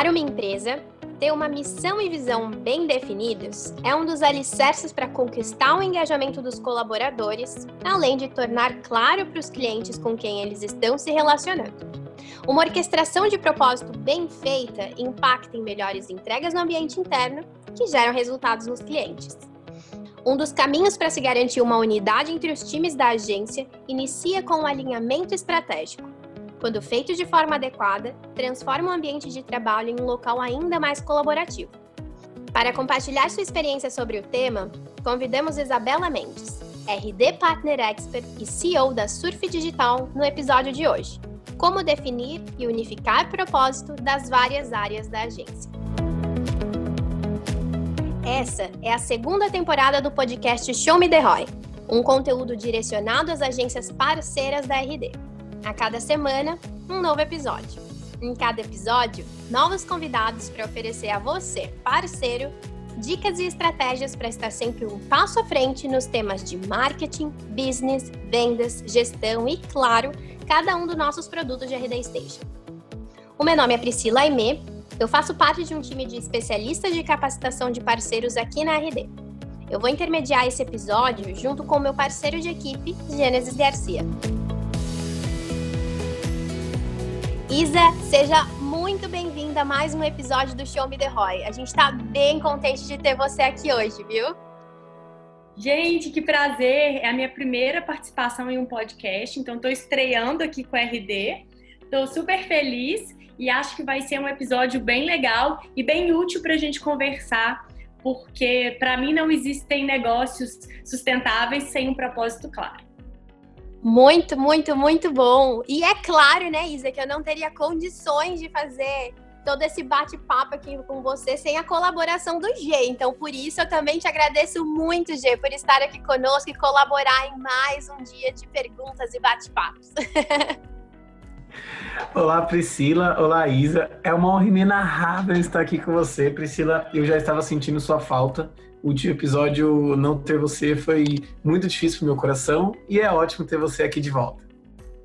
Para uma empresa, ter uma missão e visão bem definidos é um dos alicerces para conquistar o engajamento dos colaboradores, além de tornar claro para os clientes com quem eles estão se relacionando. Uma orquestração de propósito bem feita impacta em melhores entregas no ambiente interno, que geram resultados nos clientes. Um dos caminhos para se garantir uma unidade entre os times da agência inicia com o um alinhamento estratégico. Quando feito de forma adequada, transforma o ambiente de trabalho em um local ainda mais colaborativo. Para compartilhar sua experiência sobre o tema, convidamos Isabela Mendes, RD Partner Expert e CEO da Surf Digital, no episódio de hoje. Como definir e unificar propósito das várias áreas da agência. Essa é a segunda temporada do podcast Show Me The Roy, um conteúdo direcionado às agências parceiras da RD. A cada semana, um novo episódio. Em cada episódio, novos convidados para oferecer a você, parceiro, dicas e estratégias para estar sempre um passo à frente nos temas de marketing, business, vendas, gestão e, claro, cada um dos nossos produtos de RD Station. O meu nome é Priscila Aimee eu faço parte de um time de especialistas de capacitação de parceiros aqui na RD. Eu vou intermediar esse episódio junto com meu parceiro de equipe, Gênesis Garcia. Isa, seja muito bem-vinda a mais um episódio do Show Me The Roy. A gente está bem contente de ter você aqui hoje, viu? Gente, que prazer! É a minha primeira participação em um podcast, então estou estreando aqui com a RD. Estou super feliz e acho que vai ser um episódio bem legal e bem útil para a gente conversar, porque para mim não existem negócios sustentáveis sem um propósito claro. Muito, muito, muito bom. E é claro, né, Isa, que eu não teria condições de fazer todo esse bate-papo aqui com você sem a colaboração do G. Então, por isso, eu também te agradeço muito, G, por estar aqui conosco e colaborar em mais um dia de perguntas e bate-papos. Olá, Priscila. Olá, Isa. É uma honra inenarrável estar aqui com você, Priscila. Eu já estava sentindo sua falta. O episódio, não ter você, foi muito difícil para o meu coração e é ótimo ter você aqui de volta.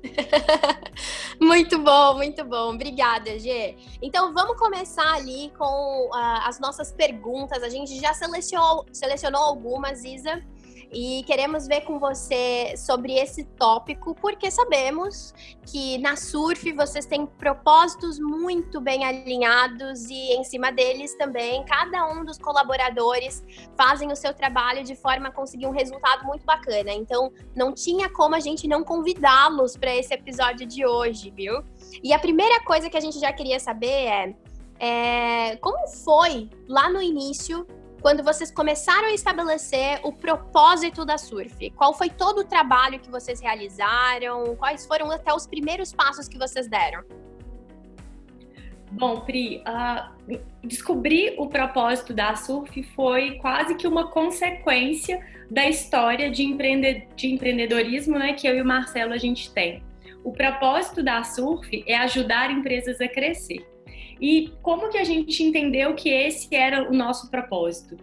muito bom, muito bom. Obrigada, Gê. Então vamos começar ali com uh, as nossas perguntas. A gente já selecionou, selecionou algumas, Isa e queremos ver com você sobre esse tópico, porque sabemos que na Surf vocês têm propósitos muito bem alinhados e em cima deles também cada um dos colaboradores fazem o seu trabalho de forma a conseguir um resultado muito bacana. Então, não tinha como a gente não convidá-los para esse episódio de hoje, viu? E a primeira coisa que a gente já queria saber é, é como foi lá no início quando vocês começaram a estabelecer o propósito da Surf? Qual foi todo o trabalho que vocês realizaram? Quais foram até os primeiros passos que vocês deram? Bom, Pri, uh, descobrir o propósito da Surf foi quase que uma consequência da história de, empreende de empreendedorismo né, que eu e o Marcelo a gente tem. O propósito da Surf é ajudar empresas a crescer. E como que a gente entendeu que esse era o nosso propósito?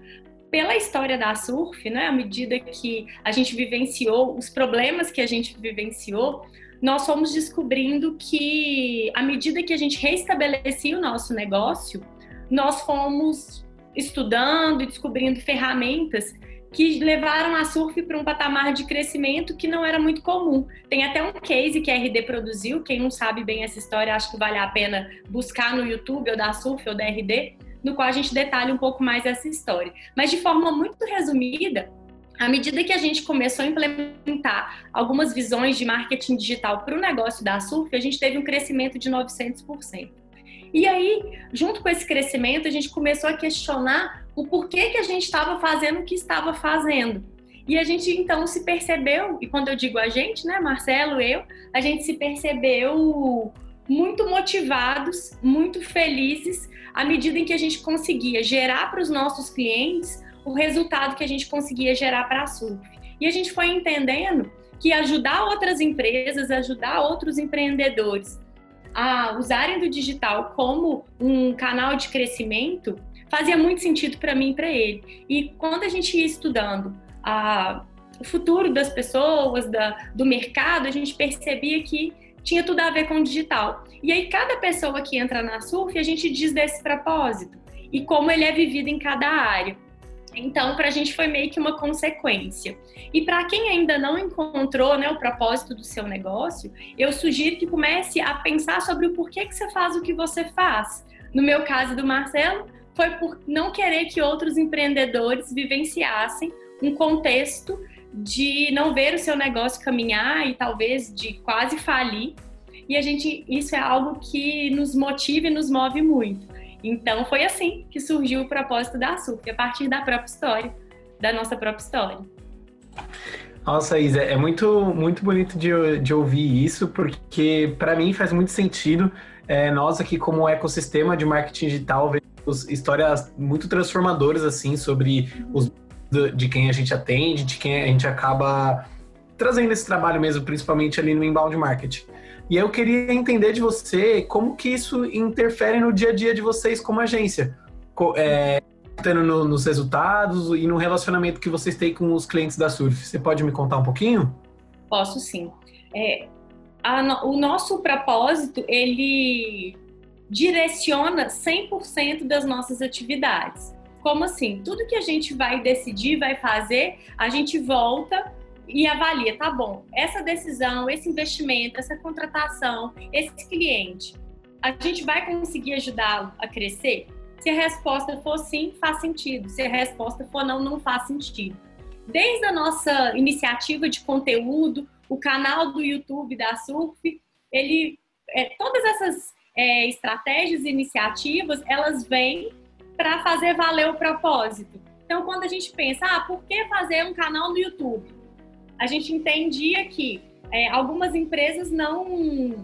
Pela história da surf, né, à medida que a gente vivenciou os problemas que a gente vivenciou, nós fomos descobrindo que à medida que a gente restabelecia o nosso negócio, nós fomos estudando e descobrindo ferramentas que levaram a surf para um patamar de crescimento que não era muito comum. Tem até um case que a RD produziu, quem não sabe bem essa história, acho que vale a pena buscar no YouTube ou da surf ou da RD, no qual a gente detalha um pouco mais essa história. Mas de forma muito resumida, à medida que a gente começou a implementar algumas visões de marketing digital para o negócio da Surf, a gente teve um crescimento de 900%. E aí, junto com esse crescimento, a gente começou a questionar o porquê que a gente estava fazendo o que estava fazendo. E a gente então se percebeu, e quando eu digo a gente, né, Marcelo, eu, a gente se percebeu muito motivados, muito felizes, à medida em que a gente conseguia gerar para os nossos clientes o resultado que a gente conseguia gerar para a SURF. E a gente foi entendendo que ajudar outras empresas, ajudar outros empreendedores a usarem do digital como um canal de crescimento fazia muito sentido para mim e para ele. E quando a gente ia estudando a, o futuro das pessoas, da, do mercado, a gente percebia que tinha tudo a ver com o digital. E aí, cada pessoa que entra na Surf, a gente diz desse propósito e como ele é vivido em cada área. Então, para a gente foi meio que uma consequência. E para quem ainda não encontrou né, o propósito do seu negócio, eu sugiro que comece a pensar sobre o porquê que você faz o que você faz. No meu caso do Marcelo, foi por não querer que outros empreendedores vivenciassem um contexto de não ver o seu negócio caminhar e talvez de quase falir. E a gente, isso é algo que nos motiva e nos move muito. Então foi assim que surgiu o propósito da Açúcar, a partir da própria história, da nossa própria história. Nossa, Isa, é muito, muito bonito de, de ouvir isso, porque para mim faz muito sentido. É, nós aqui, como ecossistema de marketing digital, vemos histórias muito transformadoras, assim, sobre os de quem a gente atende, de quem a gente acaba trazendo esse trabalho mesmo, principalmente ali no inbound marketing. E eu queria entender de você como que isso interfere no dia a dia de vocês como agência, é, no, nos resultados e no relacionamento que vocês têm com os clientes da Surf. Você pode me contar um pouquinho? Posso sim. É, a, o nosso propósito, ele direciona 100% das nossas atividades. Como assim? Tudo que a gente vai decidir, vai fazer, a gente volta e avalia, tá bom, essa decisão, esse investimento, essa contratação, esse cliente, a gente vai conseguir ajudá-lo a crescer? Se a resposta for sim, faz sentido. Se a resposta for não, não faz sentido. Desde a nossa iniciativa de conteúdo, o canal do YouTube da Surf, ele, é, todas essas é, estratégias iniciativas, elas vêm para fazer valer o propósito. Então, quando a gente pensa, ah, por que fazer um canal no YouTube? A gente entendia que é, algumas empresas não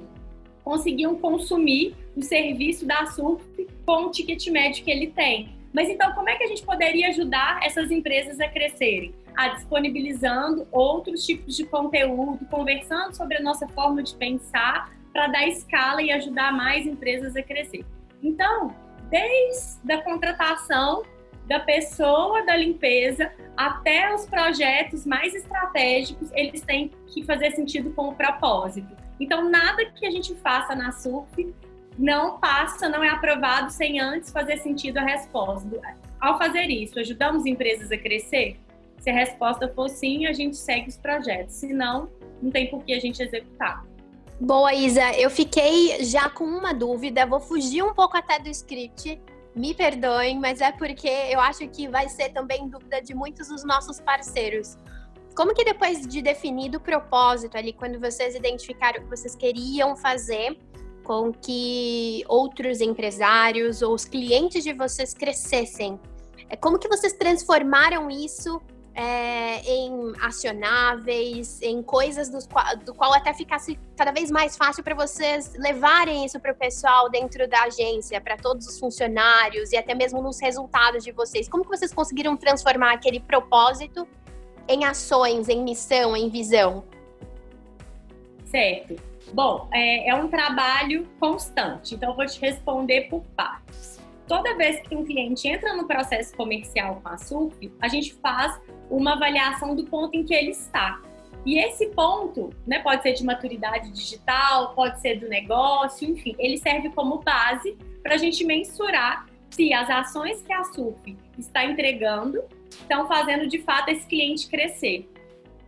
conseguiam consumir o serviço da Surf com o ticket médio que ele tem. Mas então, como é que a gente poderia ajudar essas empresas a crescerem? A disponibilizando outros tipos de conteúdo, conversando sobre a nossa forma de pensar para dar escala e ajudar mais empresas a crescer. Então, desde a contratação da pessoa da limpeza até os projetos mais estratégicos, eles têm que fazer sentido com o propósito. Então, nada que a gente faça na SURF não passa, não é aprovado sem antes fazer sentido a resposta. Ao fazer isso, ajudamos empresas a crescer? Se a resposta for sim, a gente segue os projetos. Se não, não tem por que a gente executar. Boa, Isa. Eu fiquei já com uma dúvida. Vou fugir um pouco até do script. Me perdoem, mas é porque eu acho que vai ser também dúvida de muitos dos nossos parceiros. Como que depois de definido o propósito ali, quando vocês identificaram o que vocês queriam fazer com que outros empresários ou os clientes de vocês crescessem, é como que vocês transformaram isso é, em acionáveis, em coisas dos qual, do qual até ficasse cada vez mais fácil para vocês levarem isso para o pessoal dentro da agência, para todos os funcionários e até mesmo nos resultados de vocês. Como que vocês conseguiram transformar aquele propósito em ações, em missão, em visão? Certo. Bom, é, é um trabalho constante, então eu vou te responder por partes toda vez que um cliente entra no processo comercial com a SURF, a gente faz uma avaliação do ponto em que ele está. E esse ponto, né, pode ser de maturidade digital, pode ser do negócio, enfim, ele serve como base para a gente mensurar se as ações que a SURF está entregando estão fazendo de fato esse cliente crescer.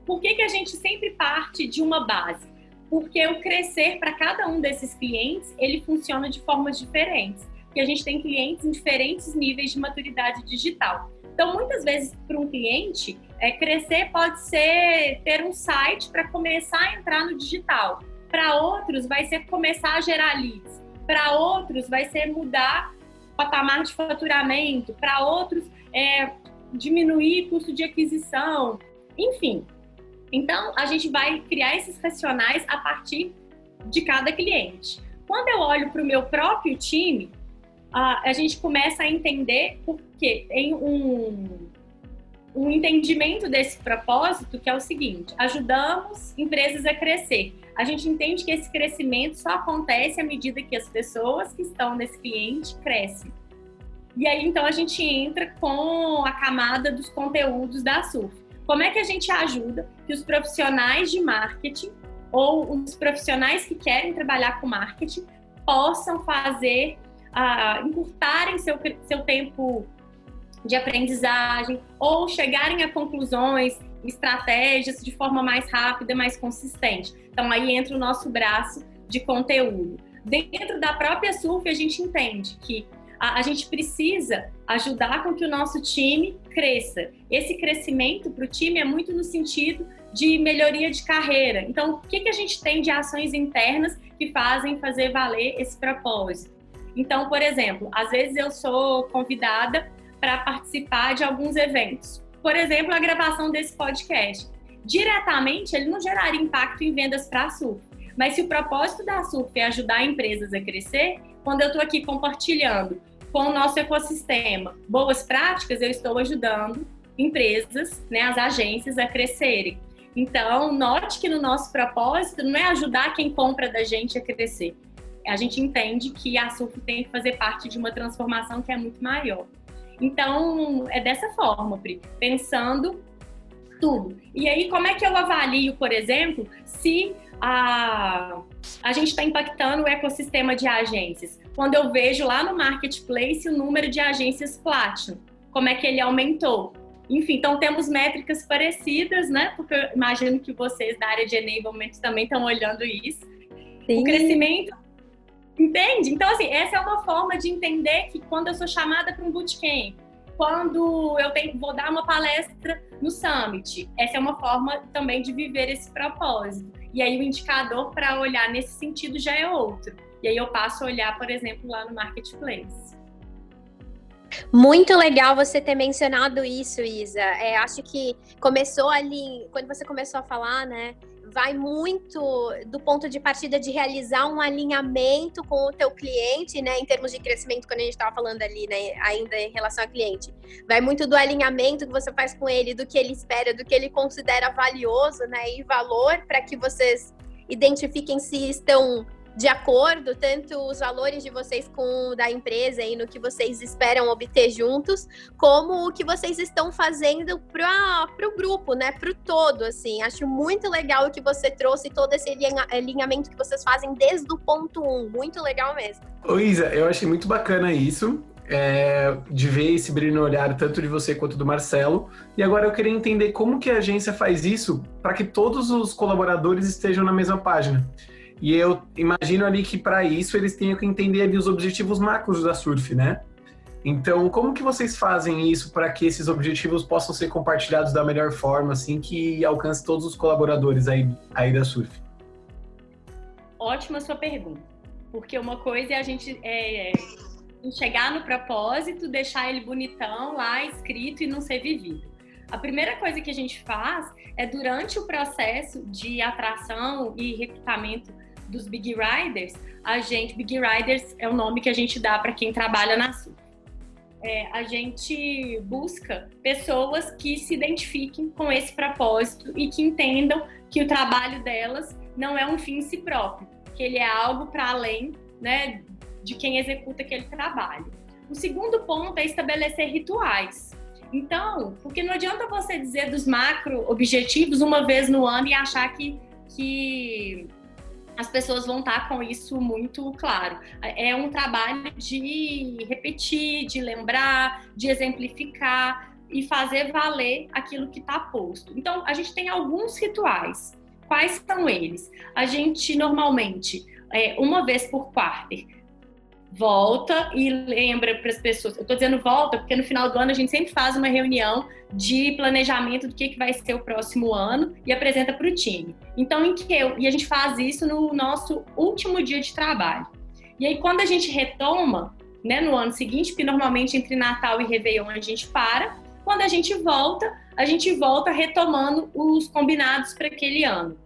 Por que, que a gente sempre parte de uma base? Porque o crescer para cada um desses clientes, ele funciona de formas diferentes que a gente tem clientes em diferentes níveis de maturidade digital. Então, muitas vezes, para um cliente, é, crescer pode ser ter um site para começar a entrar no digital. Para outros, vai ser começar a gerar leads. Para outros, vai ser mudar o patamar de faturamento. Para outros, é, diminuir custo de aquisição. Enfim. Então, a gente vai criar esses racionais a partir de cada cliente. Quando eu olho para o meu próprio time, a, a gente começa a entender porque tem um, um entendimento desse propósito que é o seguinte: ajudamos empresas a crescer. A gente entende que esse crescimento só acontece à medida que as pessoas que estão nesse cliente crescem. E aí então a gente entra com a camada dos conteúdos da SURF. Como é que a gente ajuda que os profissionais de marketing ou os profissionais que querem trabalhar com marketing possam fazer, uh, encurtarem seu, seu tempo de aprendizagem ou chegarem a conclusões, estratégias de forma mais rápida, mais consistente. Então aí entra o nosso braço de conteúdo. Dentro da própria surf, a gente entende que a, a gente precisa ajudar com que o nosso time cresça. Esse crescimento para o time é muito no sentido de melhoria de carreira. Então, o que, que a gente tem de ações internas que fazem fazer valer esse propósito? Então, por exemplo, às vezes eu sou convidada para participar de alguns eventos. Por exemplo, a gravação desse podcast. Diretamente, ele não geraria impacto em vendas para a SURF. Mas se o propósito da SURF é ajudar empresas a crescer, quando eu estou aqui compartilhando com o nosso ecossistema boas práticas, eu estou ajudando empresas, né, as agências a crescerem. Então, note que no nosso propósito não é ajudar quem compra da gente a crescer. A gente entende que a SURF tem que fazer parte de uma transformação que é muito maior. Então, é dessa forma, Pri, pensando tudo. E aí, como é que eu avalio, por exemplo, se a, a gente está impactando o ecossistema de agências? Quando eu vejo lá no marketplace o número de agências Platinum, como é que ele aumentou? Enfim, então temos métricas parecidas, né? Porque eu imagino que vocês da área de enablement também estão olhando isso. Sim. O crescimento Entende? Então, assim, essa é uma forma de entender que quando eu sou chamada para um bootcamp, quando eu tenho, vou dar uma palestra no Summit, essa é uma forma também de viver esse propósito. E aí o indicador para olhar nesse sentido já é outro. E aí eu passo a olhar, por exemplo, lá no Marketplace. Muito legal você ter mencionado isso, Isa. É, acho que começou ali, quando você começou a falar, né? Vai muito do ponto de partida de realizar um alinhamento com o teu cliente, né, em termos de crescimento, quando a gente estava falando ali, né, ainda em relação ao cliente. Vai muito do alinhamento que você faz com ele, do que ele espera, do que ele considera valioso, né, e valor para que vocês identifiquem se estão de acordo, tanto os valores de vocês com da empresa e no que vocês esperam obter juntos, como o que vocês estão fazendo para o grupo, né? Para o todo, assim. Acho muito legal o que você trouxe, todo esse alinhamento que vocês fazem desde o ponto um. Muito legal mesmo. Ô Isa, eu achei muito bacana isso. É, de ver esse brilho no olhar tanto de você quanto do Marcelo. E agora eu queria entender como que a agência faz isso para que todos os colaboradores estejam na mesma página. E eu imagino ali que para isso eles tenham que entender ali os objetivos macros da Surf, né? Então, como que vocês fazem isso para que esses objetivos possam ser compartilhados da melhor forma, assim, que alcance todos os colaboradores aí, aí da Surf? Ótima sua pergunta. Porque uma coisa é a gente é, chegar no propósito, deixar ele bonitão lá, escrito e não ser vivido. A primeira coisa que a gente faz é durante o processo de atração e recrutamento dos Big Riders, a gente, Big Riders é o nome que a gente dá para quem trabalha na SUF. É, a gente busca pessoas que se identifiquem com esse propósito e que entendam que o trabalho delas não é um fim em si próprio, que ele é algo para além né, de quem executa aquele trabalho. O segundo ponto é estabelecer rituais. Então, porque não adianta você dizer dos macro objetivos uma vez no ano e achar que, que as pessoas vão estar com isso muito claro. É um trabalho de repetir, de lembrar, de exemplificar e fazer valer aquilo que está posto. Então, a gente tem alguns rituais. Quais são eles? A gente normalmente, é, uma vez por quarto, volta e lembra para as pessoas. Eu estou dizendo volta porque no final do ano a gente sempre faz uma reunião de planejamento do que, que vai ser o próximo ano e apresenta para o time. Então, em que eu, e a gente faz isso no nosso último dia de trabalho. E aí, quando a gente retoma, né, no ano seguinte, porque normalmente entre Natal e Réveillon a gente para, quando a gente volta, a gente volta retomando os combinados para aquele ano.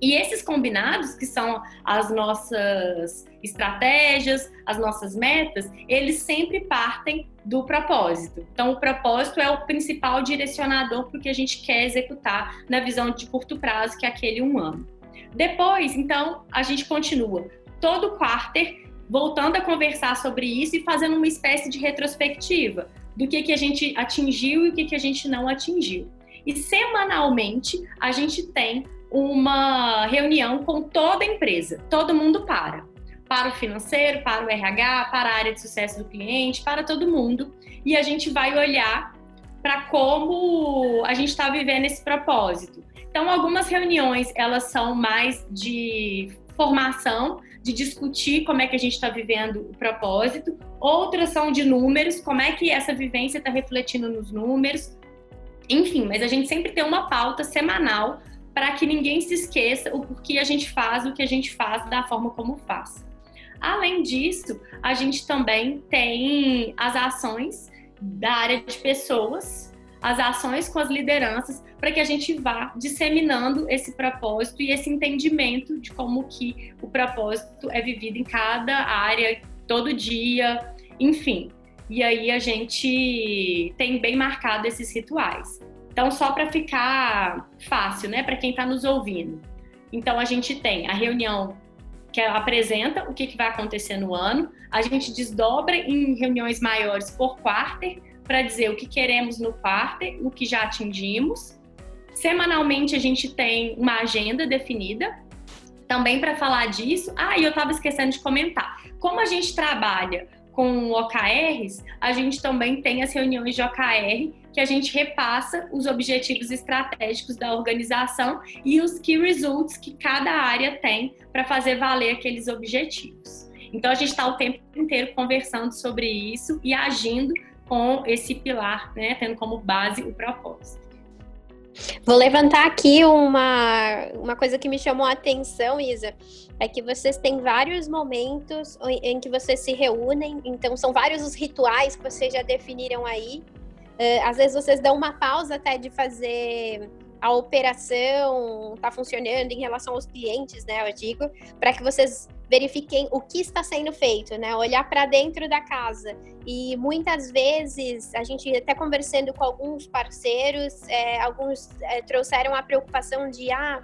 E esses combinados, que são as nossas estratégias, as nossas metas, eles sempre partem do propósito. Então, o propósito é o principal direcionador para que a gente quer executar na visão de curto prazo, que é aquele um ano. Depois, então, a gente continua todo quarter voltando a conversar sobre isso e fazendo uma espécie de retrospectiva do que, que a gente atingiu e o que, que a gente não atingiu. E semanalmente a gente tem uma reunião com toda a empresa. Todo mundo para. Para o financeiro, para o RH, para a área de sucesso do cliente, para todo mundo. E a gente vai olhar para como a gente está vivendo esse propósito. Então, algumas reuniões elas são mais de formação, de discutir como é que a gente está vivendo o propósito. Outras são de números, como é que essa vivência está refletindo nos números. Enfim, mas a gente sempre tem uma pauta semanal para que ninguém se esqueça o porquê a gente faz o que a gente faz da forma como faz. Além disso, a gente também tem as ações da área de pessoas, as ações com as lideranças, para que a gente vá disseminando esse propósito e esse entendimento de como que o propósito é vivido em cada área, todo dia, enfim. E aí a gente tem bem marcado esses rituais. Então, só para ficar fácil, né, para quem está nos ouvindo. Então, a gente tem a reunião que apresenta o que, que vai acontecer no ano, a gente desdobra em reuniões maiores por quarter para dizer o que queremos no quarter, o que já atingimos. Semanalmente a gente tem uma agenda definida também para falar disso. Ah, e eu estava esquecendo de comentar. Como a gente trabalha com OKRs, a gente também tem as reuniões de OKR que a gente repassa os objetivos estratégicos da organização e os key results que cada área tem para fazer valer aqueles objetivos. Então a gente está o tempo inteiro conversando sobre isso e agindo com esse pilar, né, tendo como base o propósito. Vou levantar aqui uma, uma coisa que me chamou a atenção, Isa. É que vocês têm vários momentos em que vocês se reúnem, então são vários os rituais que vocês já definiram aí. Uh, às vezes vocês dão uma pausa até de fazer a operação tá funcionando em relação aos clientes, né? Eu digo, para que vocês verifiquem o que está sendo feito, né? Olhar para dentro da casa. E muitas vezes, a gente até conversando com alguns parceiros, é, alguns é, trouxeram a preocupação de ah,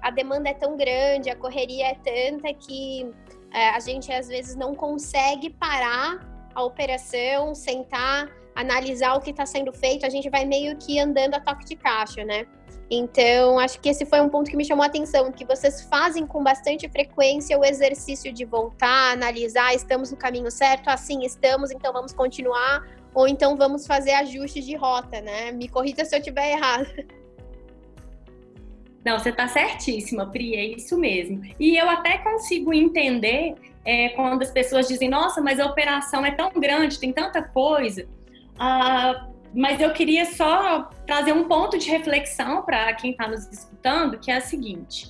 a demanda é tão grande, a correria é tanta que é, a gente às vezes não consegue parar a operação, sentar, analisar o que está sendo feito, a gente vai meio que andando a toque de caixa, né? Então, acho que esse foi um ponto que me chamou a atenção, que vocês fazem com bastante frequência o exercício de voltar, analisar, estamos no caminho certo, assim estamos, então vamos continuar, ou então vamos fazer ajustes de rota, né? Me corrija se eu estiver errado. Não, você está certíssima, Pri, é isso mesmo. E eu até consigo entender é, quando as pessoas dizem, nossa, mas a operação é tão grande, tem tanta coisa. Ah, mas eu queria só trazer um ponto de reflexão para quem está nos escutando, que é a seguinte: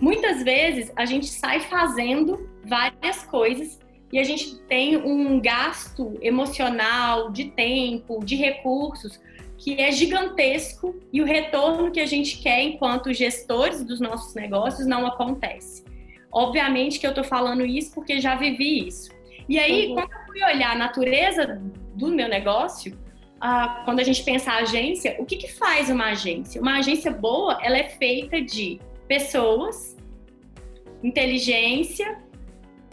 muitas vezes a gente sai fazendo várias coisas e a gente tem um gasto emocional, de tempo, de recursos que é gigantesco e o retorno que a gente quer enquanto gestores dos nossos negócios não acontece. Obviamente que eu estou falando isso porque já vivi isso. E aí, uhum. quando eu fui olhar a natureza do meu negócio, ah, quando a gente pensa a agência, o que, que faz uma agência? Uma agência boa, ela é feita de pessoas, inteligência,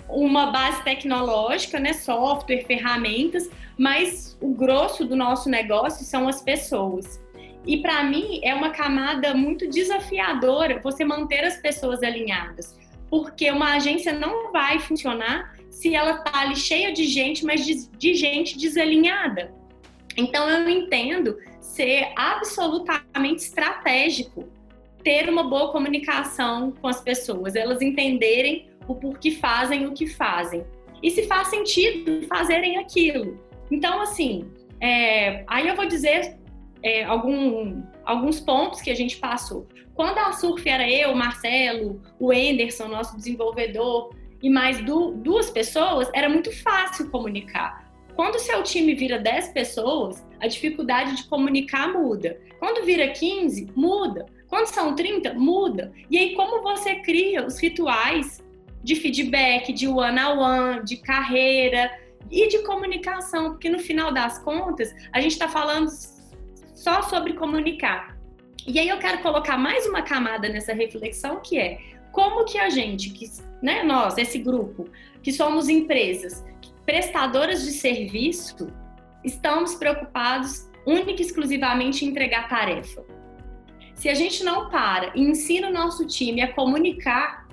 uma base tecnológica, né, software, ferramentas, mas o grosso do nosso negócio são as pessoas. E para mim é uma camada muito desafiadora você manter as pessoas alinhadas, porque uma agência não vai funcionar se ela tá ali cheia de gente, mas de, de gente desalinhada. Então eu entendo ser absolutamente estratégico ter uma boa comunicação com as pessoas, elas entenderem o porquê fazem o que fazem e se faz sentido fazerem aquilo. Então, assim, é, aí eu vou dizer é, algum, alguns pontos que a gente passou. Quando a Surf era eu, o Marcelo, o Enderson, nosso desenvolvedor, e mais du duas pessoas, era muito fácil comunicar. Quando o seu time vira 10 pessoas, a dificuldade de comunicar muda. Quando vira 15, muda. Quando são 30, muda. E aí, como você cria os rituais de feedback, de one-on-one, -on -one, de carreira e de comunicação? Porque no final das contas, a gente está falando só sobre comunicar. E aí eu quero colocar mais uma camada nessa reflexão que é como que a gente, que, né, nós, esse grupo, que somos empresas, prestadoras de serviço, estamos preocupados única e exclusivamente em entregar tarefa. Se a gente não para e ensina o nosso time a comunicar,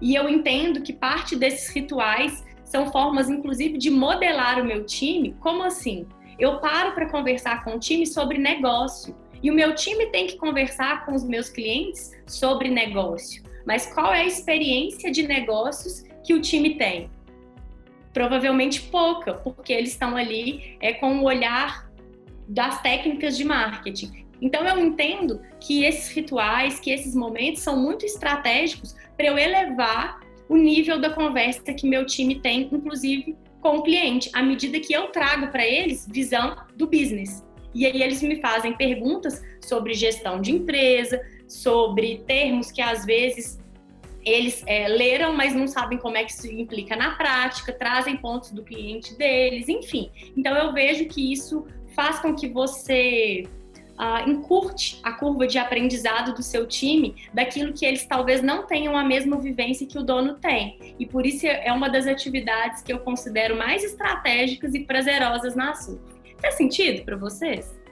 e eu entendo que parte desses rituais são formas, inclusive, de modelar o meu time, como assim? Eu paro para conversar com o time sobre negócio. E o meu time tem que conversar com os meus clientes sobre negócio. Mas qual é a experiência de negócios que o time tem? Provavelmente pouca, porque eles estão ali é, com o olhar das técnicas de marketing. Então eu entendo que esses rituais, que esses momentos são muito estratégicos para eu elevar o nível da conversa que meu time tem, inclusive com o cliente, à medida que eu trago para eles visão do business. E aí eles me fazem perguntas sobre gestão de empresa, sobre termos que às vezes eles é, leram, mas não sabem como é que isso implica na prática, trazem pontos do cliente deles, enfim. Então eu vejo que isso faz com que você uh, encurte a curva de aprendizado do seu time daquilo que eles talvez não tenham a mesma vivência que o dono tem. E por isso é uma das atividades que eu considero mais estratégicas e prazerosas na SUF. Faz sentido para vocês?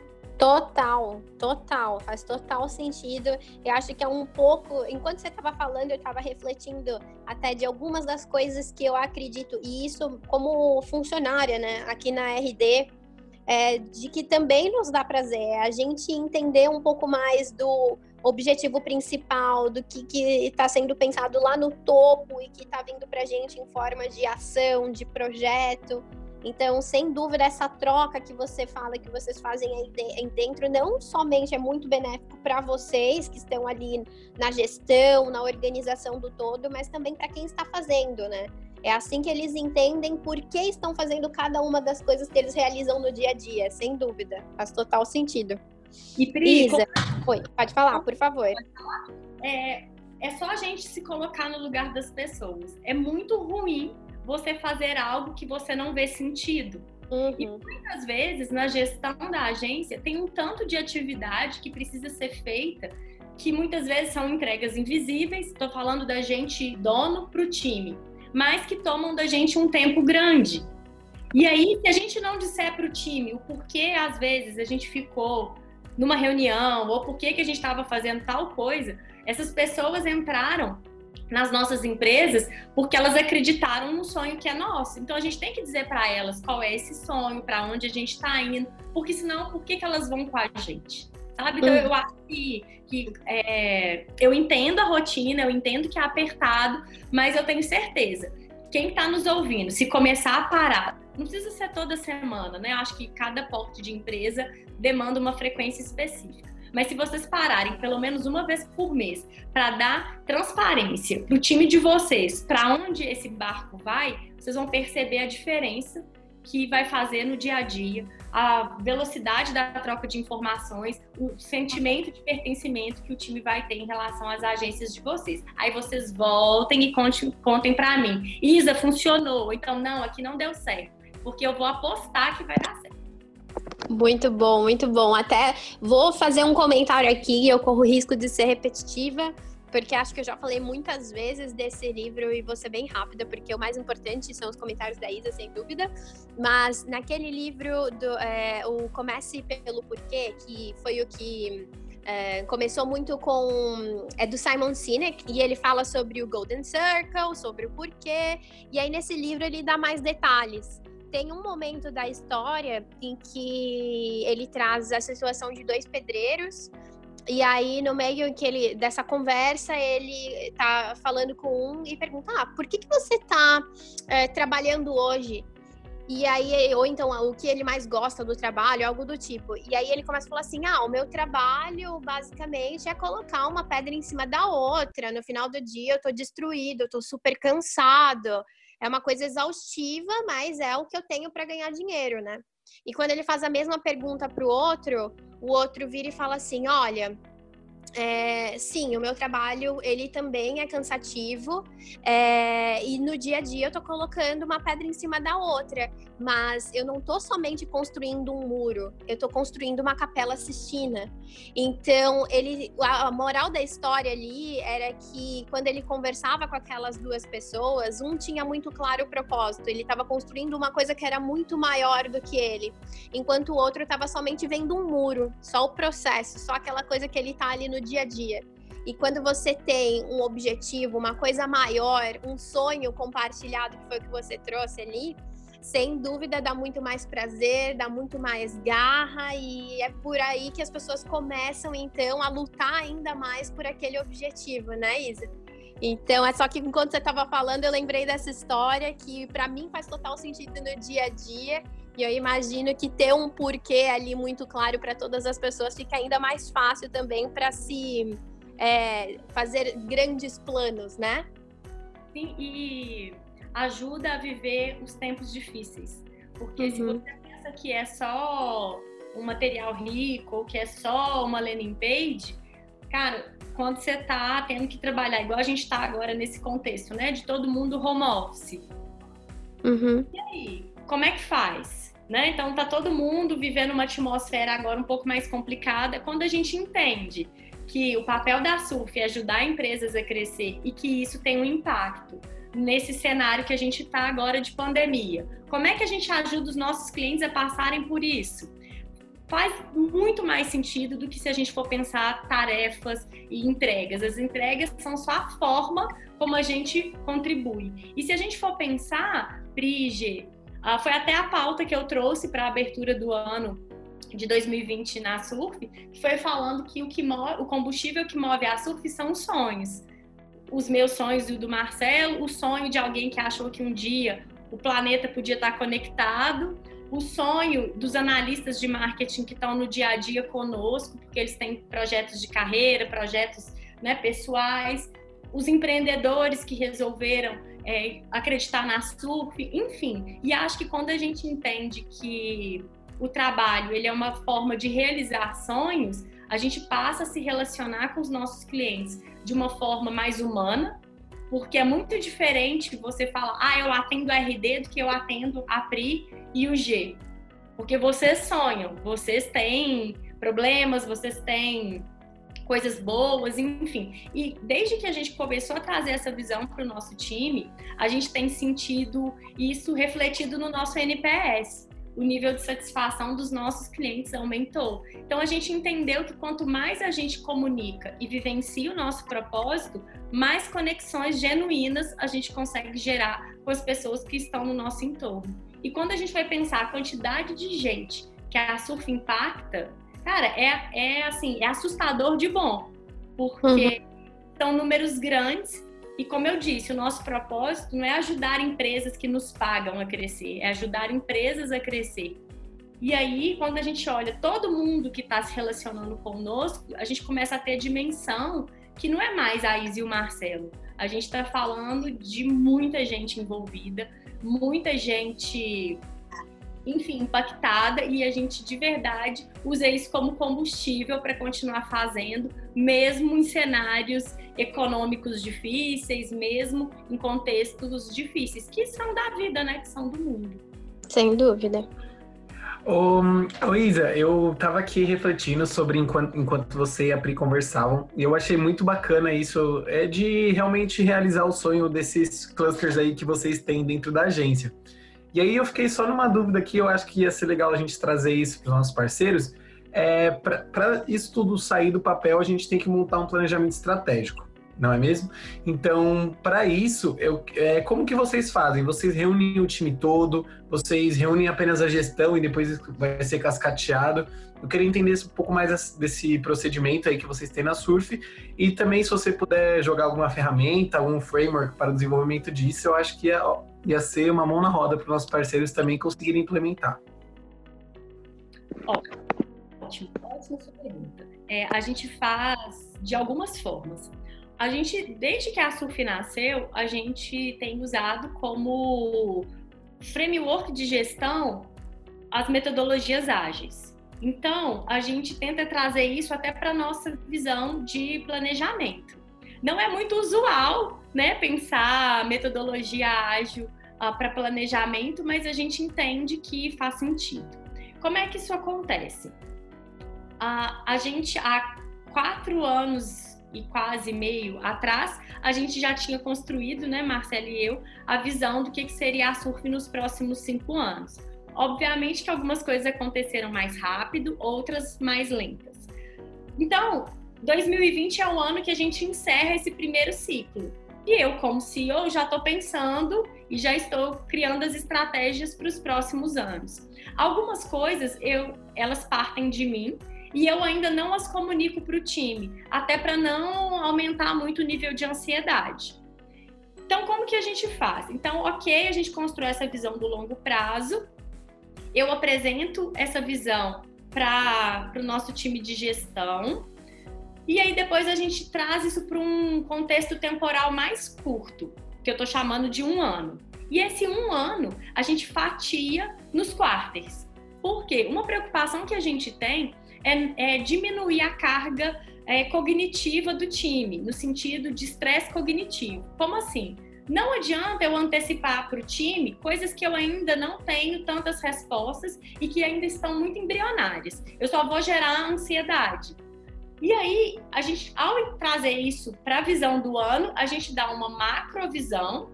Total, total, faz total sentido. Eu acho que é um pouco. Enquanto você estava falando, eu estava refletindo até de algumas das coisas que eu acredito, e isso como funcionária, né, aqui na RD, é, de que também nos dá prazer, é a gente entender um pouco mais do objetivo principal, do que está sendo pensado lá no topo e que está vindo para a gente em forma de ação, de projeto. Então, sem dúvida, essa troca que você fala, que vocês fazem aí dentro, não somente é muito benéfico para vocês que estão ali na gestão, na organização do todo, mas também para quem está fazendo, né? É assim que eles entendem por que estão fazendo cada uma das coisas que eles realizam no dia a dia, sem dúvida. Faz total sentido. E Pri, Isa, oi, pode falar, por favor. É, é só a gente se colocar no lugar das pessoas. É muito ruim você fazer algo que você não vê sentido. Uhum. E muitas vezes na gestão da agência tem um tanto de atividade que precisa ser feita que muitas vezes são entregas invisíveis. Estou falando da gente dono para o time mas que tomam da gente um tempo grande. E aí, se a gente não disser para o time o porquê, às vezes, a gente ficou numa reunião ou por que a gente estava fazendo tal coisa, essas pessoas entraram nas nossas empresas porque elas acreditaram no sonho que é nosso. Então a gente tem que dizer para elas qual é esse sonho, para onde a gente está indo, porque senão por que, que elas vão com a gente? sabe? Então, eu acho que, que é, eu entendo a rotina, eu entendo que é apertado, mas eu tenho certeza. Quem está nos ouvindo, se começar a parar, não precisa ser toda semana, né? Eu acho que cada porte de empresa demanda uma frequência específica. Mas se vocês pararem pelo menos uma vez por mês para dar transparência para o time de vocês, para onde esse barco vai, vocês vão perceber a diferença que vai fazer no dia a dia, a velocidade da troca de informações, o sentimento de pertencimento que o time vai ter em relação às agências de vocês. Aí vocês voltem e contem, contem para mim. Isa, funcionou. Então, não, aqui não deu certo. Porque eu vou apostar que vai dar certo. Muito bom, muito bom. Até vou fazer um comentário aqui, eu corro risco de ser repetitiva, porque acho que eu já falei muitas vezes desse livro e vou ser bem rápida, porque o mais importante são os comentários da Isa, sem dúvida. Mas naquele livro, do, é, o Comece pelo Porquê, que foi o que é, começou muito com. É do Simon Sinek, e ele fala sobre o Golden Circle, sobre o porquê, e aí nesse livro ele dá mais detalhes tem um momento da história em que ele traz a situação de dois pedreiros e aí, no meio que ele, dessa conversa, ele tá falando com um e pergunta: ah, por que, que você tá é, trabalhando hoje? E aí, ou então, o que ele mais gosta do trabalho, algo do tipo. E aí ele começa a falar assim: ah, o meu trabalho, basicamente, é colocar uma pedra em cima da outra. No final do dia, eu tô destruído, eu tô super cansado. É uma coisa exaustiva, mas é o que eu tenho para ganhar dinheiro, né? E quando ele faz a mesma pergunta pro outro, o outro vira e fala assim: Olha, é, sim, o meu trabalho ele também é cansativo é, e no dia a dia eu tô colocando uma pedra em cima da outra, mas eu não tô somente construindo um muro, eu tô construindo uma capela sistina. Então ele, a moral da história ali era que quando ele conversava com aquelas duas pessoas, um tinha muito claro o propósito, ele estava construindo uma coisa que era muito maior do que ele, enquanto o outro estava somente vendo um muro, só o processo, só aquela coisa que ele tá ali no dia a dia. E quando você tem um objetivo, uma coisa maior, um sonho compartilhado, que foi o que você trouxe ali, sem dúvida dá muito mais prazer, dá muito mais garra e é por aí que as pessoas começam então a lutar ainda mais por aquele objetivo, né, Isa? Então, é só que enquanto você estava falando, eu lembrei dessa história que para mim faz total sentido no dia a dia. E eu imagino que ter um porquê ali muito claro para todas as pessoas fica ainda mais fácil também para se é, fazer grandes planos, né? Sim, e ajuda a viver os tempos difíceis. Porque uhum. se você pensa que é só um material rico ou que é só uma landing page, cara, quando você tá tendo que trabalhar, igual a gente tá agora nesse contexto, né? De todo mundo home office. Uhum. E aí, como é que faz? Né? Então tá todo mundo vivendo uma atmosfera agora um pouco mais complicada. Quando a gente entende que o papel da SURF é ajudar empresas a crescer e que isso tem um impacto nesse cenário que a gente está agora de pandemia. Como é que a gente ajuda os nossos clientes a passarem por isso? Faz muito mais sentido do que se a gente for pensar tarefas e entregas. As entregas são só a forma como a gente contribui. E se a gente for pensar, Prige, Uh, foi até a pauta que eu trouxe para a abertura do ano de 2020 na Surf, que foi falando que o, que o combustível que move a Surf são os sonhos. Os meus sonhos e o do Marcelo, o sonho de alguém que achou que um dia o planeta podia estar conectado, o sonho dos analistas de marketing que estão no dia a dia conosco, porque eles têm projetos de carreira, projetos né, pessoais, os empreendedores que resolveram é, acreditar na surf, enfim. E acho que quando a gente entende que o trabalho ele é uma forma de realizar sonhos, a gente passa a se relacionar com os nossos clientes de uma forma mais humana, porque é muito diferente você falar, ah, eu atendo RD do que eu atendo a PRI e o G. Porque vocês sonham, vocês têm problemas, vocês têm coisas boas, enfim. E desde que a gente começou a trazer essa visão para o nosso time, a gente tem sentido isso refletido no nosso NPS. O nível de satisfação dos nossos clientes aumentou. Então a gente entendeu que quanto mais a gente comunica e vivencia o nosso propósito, mais conexões genuínas a gente consegue gerar com as pessoas que estão no nosso entorno. E quando a gente vai pensar a quantidade de gente que a Surf impacta, Cara, é, é assim, é assustador de bom, porque uhum. são números grandes e como eu disse, o nosso propósito não é ajudar empresas que nos pagam a crescer, é ajudar empresas a crescer. E aí, quando a gente olha todo mundo que está se relacionando conosco, a gente começa a ter dimensão que não é mais a Isa e o Marcelo. A gente está falando de muita gente envolvida, muita gente enfim, impactada e a gente de verdade usa isso como combustível para continuar fazendo, mesmo em cenários econômicos difíceis, mesmo em contextos difíceis, que são da vida, né? Que são do mundo. Sem dúvida. Ô, Isa, eu tava aqui refletindo sobre enquanto, enquanto você e a Pri conversavam, e eu achei muito bacana isso, é de realmente realizar o sonho desses clusters aí que vocês têm dentro da agência. E aí eu fiquei só numa dúvida aqui, eu acho que ia ser legal a gente trazer isso para os nossos parceiros. É, para isso tudo sair do papel, a gente tem que montar um planejamento estratégico, não é mesmo? Então, para isso, eu, é, como que vocês fazem? Vocês reúnem o time todo? Vocês reúnem apenas a gestão e depois vai ser cascateado? Eu queria entender um pouco mais desse procedimento aí que vocês têm na Surf e também se você puder jogar alguma ferramenta, algum framework para o desenvolvimento disso, eu acho que ia, ia ser uma mão na roda para os nossos parceiros também conseguirem implementar. Ótimo, ótima sua pergunta. É, a gente faz de algumas formas. A gente, desde que a Surf nasceu, a gente tem usado como framework de gestão as metodologias ágeis. Então, a gente tenta trazer isso até para nossa visão de planejamento. Não é muito usual, né, pensar metodologia ágil uh, para planejamento, mas a gente entende que faz sentido. Como é que isso acontece? Uh, a gente, há quatro anos e quase meio atrás, a gente já tinha construído, né, Marcelo e eu, a visão do que, que seria a surf nos próximos cinco anos. Obviamente que algumas coisas aconteceram mais rápido, outras mais lentas. Então, 2020 é o ano que a gente encerra esse primeiro ciclo. E eu, como CEO, já estou pensando e já estou criando as estratégias para os próximos anos. Algumas coisas eu, elas partem de mim e eu ainda não as comunico para o time, até para não aumentar muito o nível de ansiedade. Então, como que a gente faz? Então, ok, a gente constrói essa visão do longo prazo, eu apresento essa visão para o nosso time de gestão, e aí depois a gente traz isso para um contexto temporal mais curto, que eu estou chamando de um ano. E esse um ano a gente fatia nos quarters. Por quê? Uma preocupação que a gente tem é, é diminuir a carga é, cognitiva do time, no sentido de estresse cognitivo. Como assim? Não adianta eu antecipar para o time coisas que eu ainda não tenho tantas respostas e que ainda estão muito embrionárias. Eu só vou gerar ansiedade. E aí, a gente, ao trazer isso para a visão do ano, a gente dá uma macrovisão,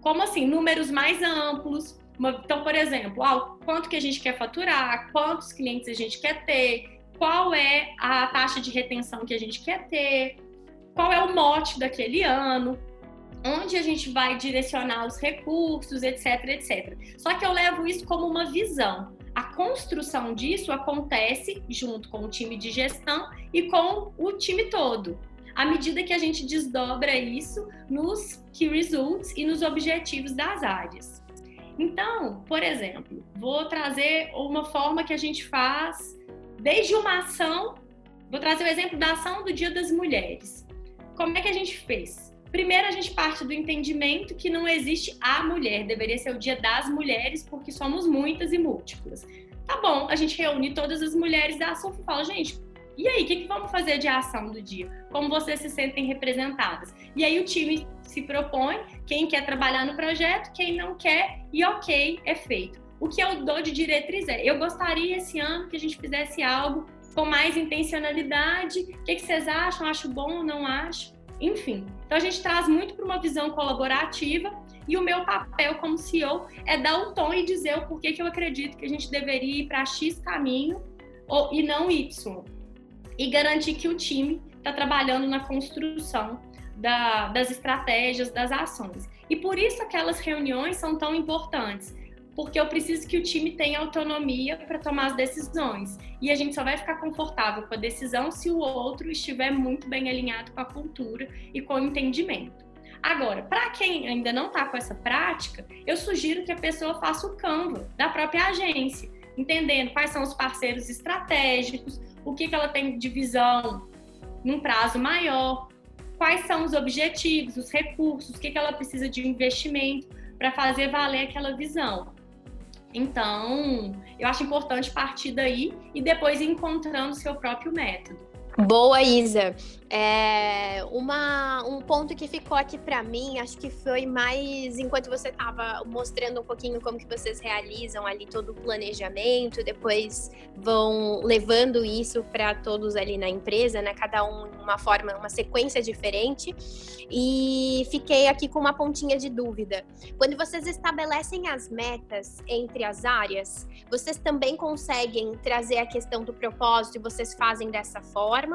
como assim, números mais amplos. Então, por exemplo, ah, quanto que a gente quer faturar, quantos clientes a gente quer ter, qual é a taxa de retenção que a gente quer ter, qual é o mote daquele ano, onde a gente vai direcionar os recursos, etc, etc. Só que eu levo isso como uma visão construção disso acontece junto com o time de gestão e com o time todo. À medida que a gente desdobra isso nos key results e nos objetivos das áreas. Então, por exemplo, vou trazer uma forma que a gente faz desde uma ação, vou trazer o exemplo da ação do Dia das Mulheres. Como é que a gente fez? Primeiro, a gente parte do entendimento que não existe a mulher, deveria ser o dia das mulheres, porque somos muitas e múltiplas. Tá bom, a gente reúne todas as mulheres da ação e fala, gente, e aí, o que, que vamos fazer de ação do dia? Como vocês se sentem representadas? E aí o time se propõe, quem quer trabalhar no projeto, quem não quer, e ok, é feito. O que eu dou de diretriz é, eu gostaria esse ano que a gente fizesse algo com mais intencionalidade. O que, que vocês acham? Acho bom ou não acho? Enfim, então a gente traz muito para uma visão colaborativa e o meu papel como CEO é dar o tom e dizer o porquê que eu acredito que a gente deveria ir para X caminho ou, e não Y. E garantir que o time está trabalhando na construção da, das estratégias, das ações. E por isso aquelas reuniões são tão importantes porque eu preciso que o time tenha autonomia para tomar as decisões. E a gente só vai ficar confortável com a decisão se o outro estiver muito bem alinhado com a cultura e com o entendimento. Agora, para quem ainda não está com essa prática, eu sugiro que a pessoa faça o Canva da própria agência, entendendo quais são os parceiros estratégicos, o que, que ela tem de visão num prazo maior, quais são os objetivos, os recursos, o que, que ela precisa de investimento para fazer valer aquela visão. Então, eu acho importante partir daí e depois encontrando seu próprio método. Boa, Isa. É, uma, um ponto que ficou aqui para mim, acho que foi mais enquanto você estava mostrando um pouquinho como que vocês realizam ali todo o planejamento, depois vão levando isso para todos ali na empresa, né? Cada um uma forma, uma sequência diferente. E fiquei aqui com uma pontinha de dúvida. Quando vocês estabelecem as metas entre as áreas, vocês também conseguem trazer a questão do propósito e vocês fazem dessa forma?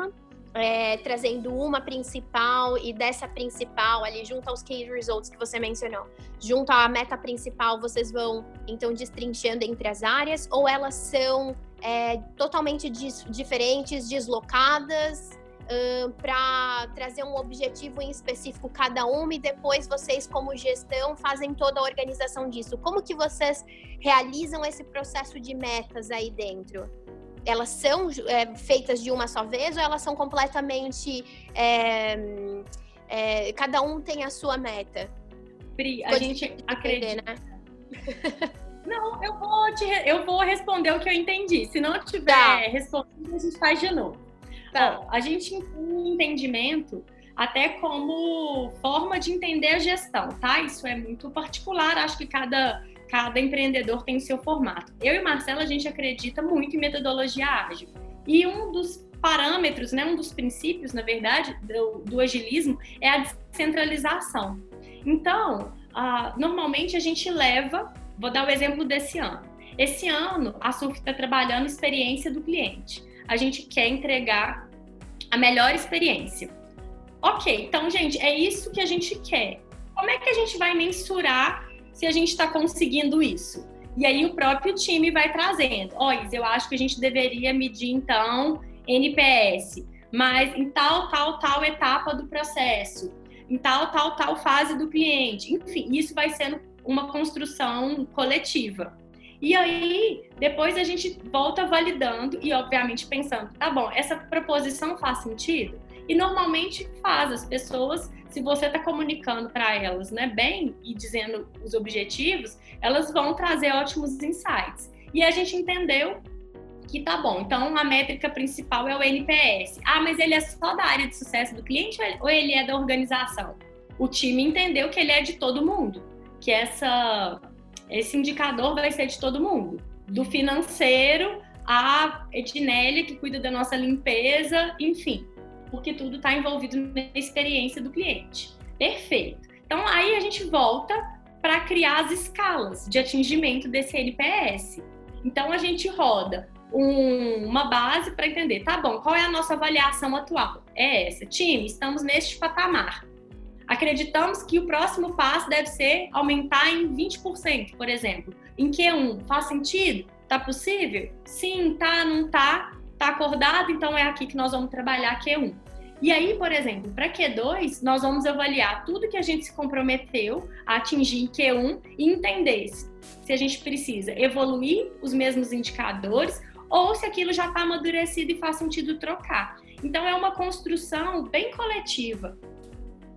É, trazendo uma principal e dessa principal ali junto aos key results que você mencionou, junto à meta principal, vocês vão então destrinchando entre as áreas ou elas são é, totalmente dis diferentes, deslocadas uh, para trazer um objetivo em específico cada uma e depois vocês como gestão fazem toda a organização disso. Como que vocês realizam esse processo de metas aí dentro? Elas são é, feitas de uma só vez ou elas são completamente. É, é, cada um tem a sua meta? Pri, a gente acredita. Né? Não, eu vou te, eu vou responder o que eu entendi. Se não tiver tá. respondido, a gente faz de novo. Tá. a gente tem entendimento até como forma de entender a gestão, tá? Isso é muito particular, acho que cada, cada empreendedor tem o seu formato. Eu e Marcelo, a gente acredita muito em metodologia ágil. E um dos parâmetros, né, um dos princípios, na verdade, do, do agilismo é a descentralização. Então, uh, normalmente a gente leva, vou dar o exemplo desse ano. Esse ano, a SUF está trabalhando experiência do cliente. A gente quer entregar a melhor experiência. Ok, então, gente, é isso que a gente quer. Como é que a gente vai mensurar se a gente está conseguindo isso? E aí o próprio time vai trazendo. Olha, eu acho que a gente deveria medir, então, NPS, mas em tal, tal, tal etapa do processo, em tal, tal, tal fase do cliente. Enfim, isso vai sendo uma construção coletiva. E aí, depois a gente volta validando e, obviamente, pensando: tá bom, essa proposição faz sentido? E normalmente faz. As pessoas, se você está comunicando para elas né, bem e dizendo os objetivos, elas vão trazer ótimos insights. E a gente entendeu que tá bom. Então, a métrica principal é o NPS. Ah, mas ele é só da área de sucesso do cliente ou ele é da organização? O time entendeu que ele é de todo mundo, que essa, esse indicador vai ser de todo mundo, do financeiro a Ednelli, que cuida da nossa limpeza, enfim, porque tudo está envolvido na experiência do cliente. Perfeito. Então, aí a gente volta para criar as escalas de atingimento desse NPS. Então, a gente roda um, uma base para entender, tá bom, qual é a nossa avaliação atual? É essa. Time, estamos neste patamar. Acreditamos que o próximo passo deve ser aumentar em 20%, por exemplo. Em Q1, faz sentido? Tá possível? Sim, tá, não tá? Tá acordado? Então é aqui que nós vamos trabalhar Q1. E aí, por exemplo, para Q2, nós vamos avaliar tudo que a gente se comprometeu a atingir em Q1 e entender se a gente precisa evoluir os mesmos indicadores ou se aquilo já está amadurecido e faz sentido trocar. Então é uma construção bem coletiva,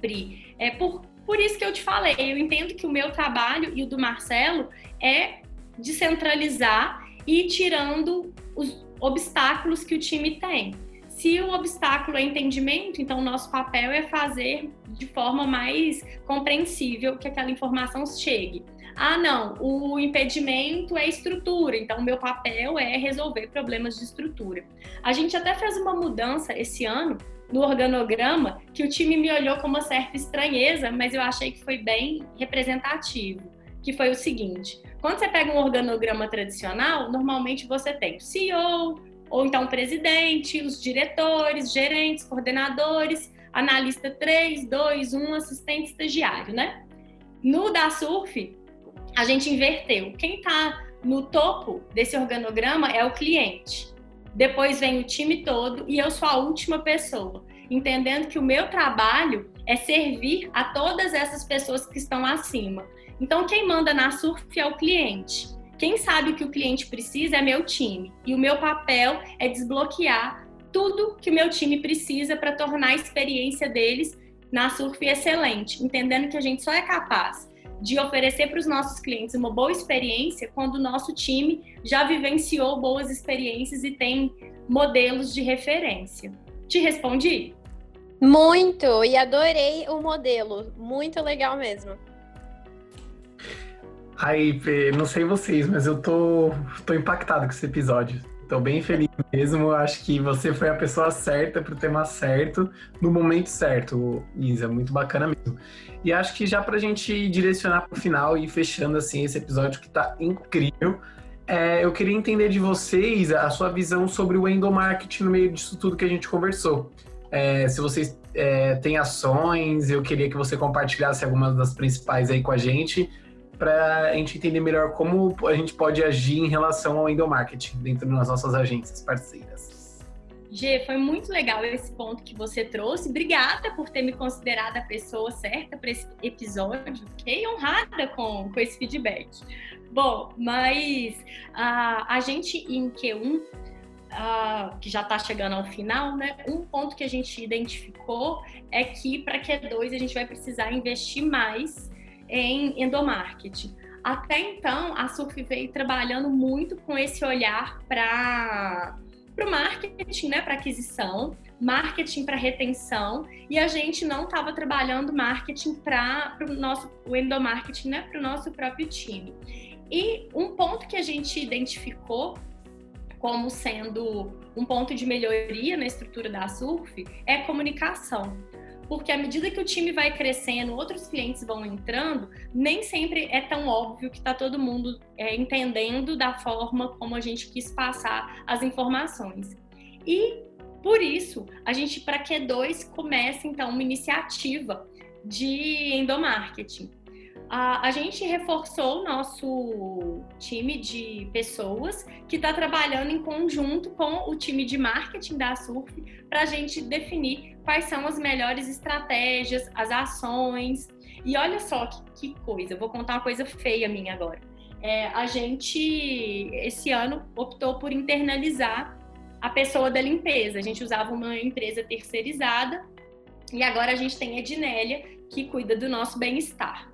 Pri. É por, por isso que eu te falei, eu entendo que o meu trabalho e o do Marcelo é descentralizar e tirando os obstáculos que o time tem. Se o obstáculo é entendimento, então o nosso papel é fazer de forma mais compreensível que aquela informação chegue. Ah, não, o impedimento é estrutura, então meu papel é resolver problemas de estrutura. A gente até fez uma mudança esse ano no organograma que o time me olhou com uma certa estranheza, mas eu achei que foi bem representativo, que foi o seguinte: quando você pega um organograma tradicional, normalmente você tem o CEO, ou então o presidente, os diretores, gerentes, coordenadores, analista 3, 2, 1, assistente estagiário, né? No da Surf, a gente inverteu. Quem está no topo desse organograma é o cliente. Depois vem o time todo e eu sou a última pessoa, entendendo que o meu trabalho é servir a todas essas pessoas que estão acima. Então, quem manda na surf é o cliente. Quem sabe o que o cliente precisa é meu time. E o meu papel é desbloquear tudo que o meu time precisa para tornar a experiência deles na surf excelente, entendendo que a gente só é capaz de oferecer para os nossos clientes uma boa experiência quando o nosso time já vivenciou boas experiências e tem modelos de referência. Te respondi? Muito! E adorei o modelo. Muito legal mesmo. Aí, não sei vocês, mas eu tô, tô impactado com esse episódio. Tô bem feliz mesmo. Acho que você foi a pessoa certa para o tema certo, no momento certo, Isa. Muito bacana mesmo. E acho que já para a gente direcionar para o final e fechando assim esse episódio que está incrível, é, eu queria entender de vocês a sua visão sobre o endomarketing no meio disso tudo que a gente conversou. É, se vocês é, têm ações, eu queria que você compartilhasse algumas das principais aí com a gente, para a gente entender melhor como a gente pode agir em relação ao endomarketing dentro das nossas agências parceiras. Gê, foi muito legal esse ponto que você trouxe. Obrigada por ter me considerado a pessoa certa para esse episódio. Fiquei honrada com, com esse feedback. Bom, mas a gente em Q1, uh, que já está chegando ao final, né? Um ponto que a gente identificou é que para Q2 a gente vai precisar investir mais em endomarketing. Até então, a Surf veio trabalhando muito com esse olhar para o marketing, né, para aquisição, marketing para retenção, e a gente não estava trabalhando marketing para o nosso o endomarketing, né, para o nosso próprio time. E um ponto que a gente identificou como sendo um ponto de melhoria na estrutura da Surf é comunicação porque à medida que o time vai crescendo, outros clientes vão entrando, nem sempre é tão óbvio que está todo mundo é, entendendo da forma como a gente quis passar as informações. E por isso, a gente, para Q2, começa então uma iniciativa de endomarketing a, a gente reforçou o nosso time de pessoas que está trabalhando em conjunto com o time de marketing da Surf para a gente definir quais são as melhores estratégias, as ações. E olha só que, que coisa, eu vou contar uma coisa feia minha agora. É, a gente, esse ano, optou por internalizar a pessoa da limpeza. A gente usava uma empresa terceirizada e agora a gente tem a Ednélia, que cuida do nosso bem-estar.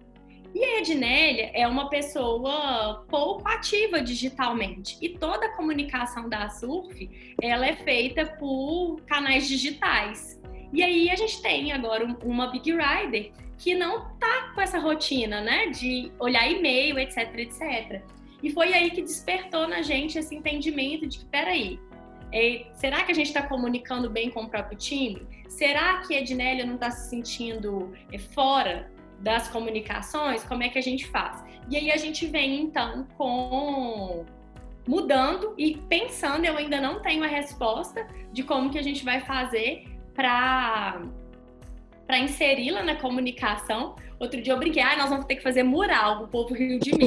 E a Ednélia é uma pessoa pouco ativa digitalmente. E toda a comunicação da Surf, ela é feita por canais digitais. E aí a gente tem agora uma Big Rider que não tá com essa rotina, né, de olhar e-mail, etc, etc. E foi aí que despertou na gente esse entendimento de que, peraí, é, será que a gente está comunicando bem com o próprio time? Será que a Ednélia não está se sentindo é, fora das comunicações, como é que a gente faz? E aí a gente vem então com mudando e pensando, eu ainda não tenho a resposta de como que a gente vai fazer para para inseri-la na comunicação. Outro dia eu brinquei, ah, nós vamos ter que fazer mural, o povo riu de mim.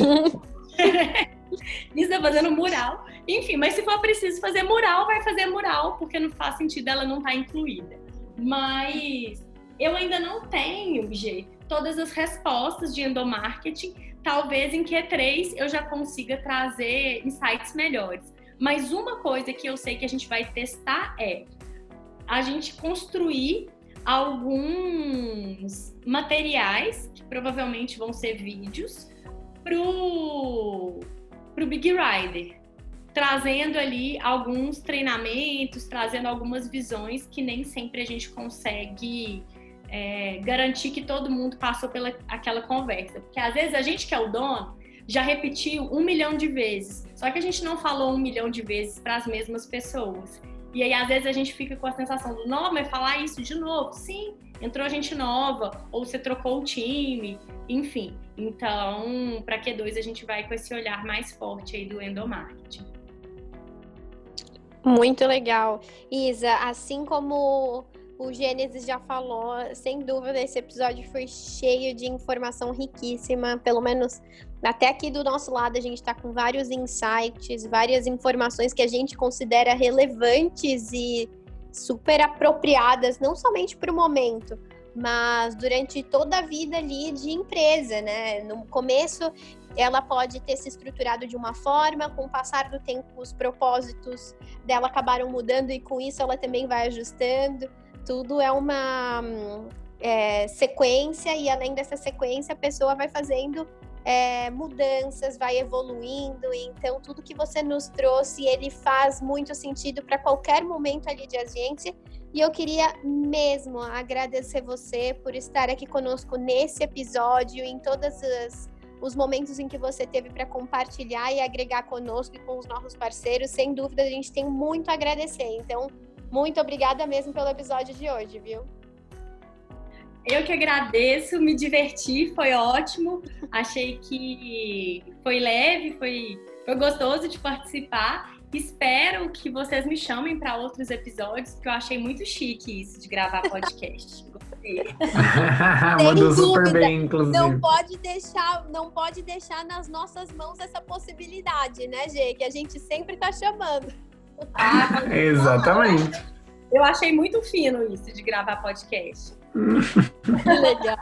Isso tá fazendo mural. Enfim, mas se for preciso fazer mural, vai fazer mural, porque não faz sentido ela não estar tá incluída. Mas eu ainda não tenho, G, todas as respostas de endomarketing. Talvez em Q3 eu já consiga trazer insights melhores. Mas uma coisa que eu sei que a gente vai testar é a gente construir alguns materiais, que provavelmente vão ser vídeos, pro, pro Big Rider. Trazendo ali alguns treinamentos, trazendo algumas visões que nem sempre a gente consegue é, garantir que todo mundo passou pela aquela conversa. Porque às vezes a gente que é o dono já repetiu um milhão de vezes, só que a gente não falou um milhão de vezes para as mesmas pessoas. E aí, às vezes, a gente fica com a sensação do, não, mas falar isso de novo? Sim, entrou gente nova, ou você trocou o time, enfim. Então, para Q2, a gente vai com esse olhar mais forte aí do endomarketing. Muito legal. Isa, assim como o Gênesis já falou, sem dúvida, esse episódio foi cheio de informação riquíssima. Pelo menos até aqui do nosso lado, a gente está com vários insights, várias informações que a gente considera relevantes e super apropriadas, não somente para o momento, mas durante toda a vida ali de empresa, né? No começo, ela pode ter se estruturado de uma forma, com o passar do tempo, os propósitos dela acabaram mudando e com isso ela também vai ajustando tudo é uma é, sequência e além dessa sequência a pessoa vai fazendo é, mudanças, vai evoluindo. Então tudo que você nos trouxe ele faz muito sentido para qualquer momento ali de agência. E eu queria mesmo agradecer você por estar aqui conosco nesse episódio, em todos os momentos em que você teve para compartilhar e agregar conosco e com os nossos parceiros. Sem dúvida, a gente tem muito a agradecer. Então, muito obrigada mesmo pelo episódio de hoje, viu? Eu que agradeço, me diverti, foi ótimo. Achei que foi leve, foi, foi gostoso de participar. Espero que vocês me chamem para outros episódios, porque eu achei muito chique isso de gravar podcast. Gostei. Mandou super bem, inclusive. Não pode deixar, não pode deixar nas nossas mãos essa possibilidade, né, Gê? Que a gente sempre está chamando. Ah, Exatamente. Eu achei muito fino isso de gravar podcast. Legal.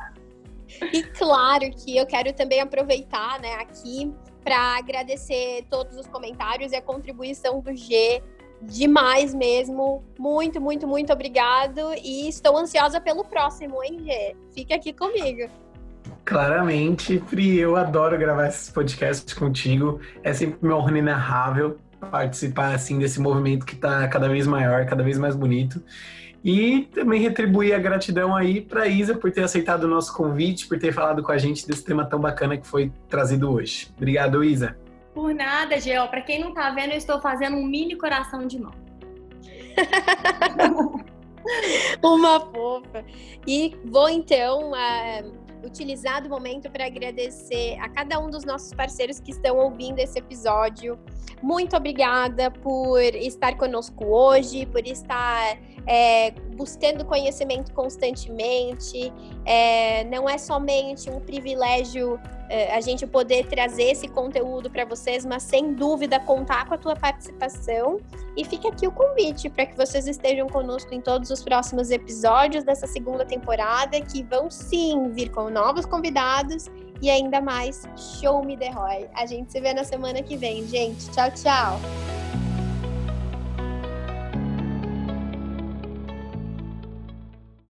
E claro que eu quero também aproveitar, né, aqui para agradecer todos os comentários e a contribuição do G demais mesmo. Muito, muito, muito obrigado. E estou ansiosa pelo próximo, hein, G? Fica aqui comigo. Claramente, Pri, eu adoro gravar esses podcasts contigo. É sempre uma honra inenarrável participar assim desse movimento que está cada vez maior, cada vez mais bonito. E também retribuir a gratidão aí para Isa por ter aceitado o nosso convite, por ter falado com a gente desse tema tão bacana que foi trazido hoje. Obrigado, Isa. Por nada, Geo. Para quem não está vendo, eu estou fazendo um mini coração de mão. Uma fofa. E vou então uh, utilizar o momento para agradecer a cada um dos nossos parceiros que estão ouvindo esse episódio. Muito obrigada por estar conosco hoje, por estar é, buscando conhecimento constantemente. É, não é somente um privilégio é, a gente poder trazer esse conteúdo para vocês, mas sem dúvida contar com a tua participação. E fica aqui o convite para que vocês estejam conosco em todos os próximos episódios dessa segunda temporada, que vão sim vir com novos convidados e ainda mais Show Me The Roy. A gente se vê na semana que vem, gente. Tchau, tchau!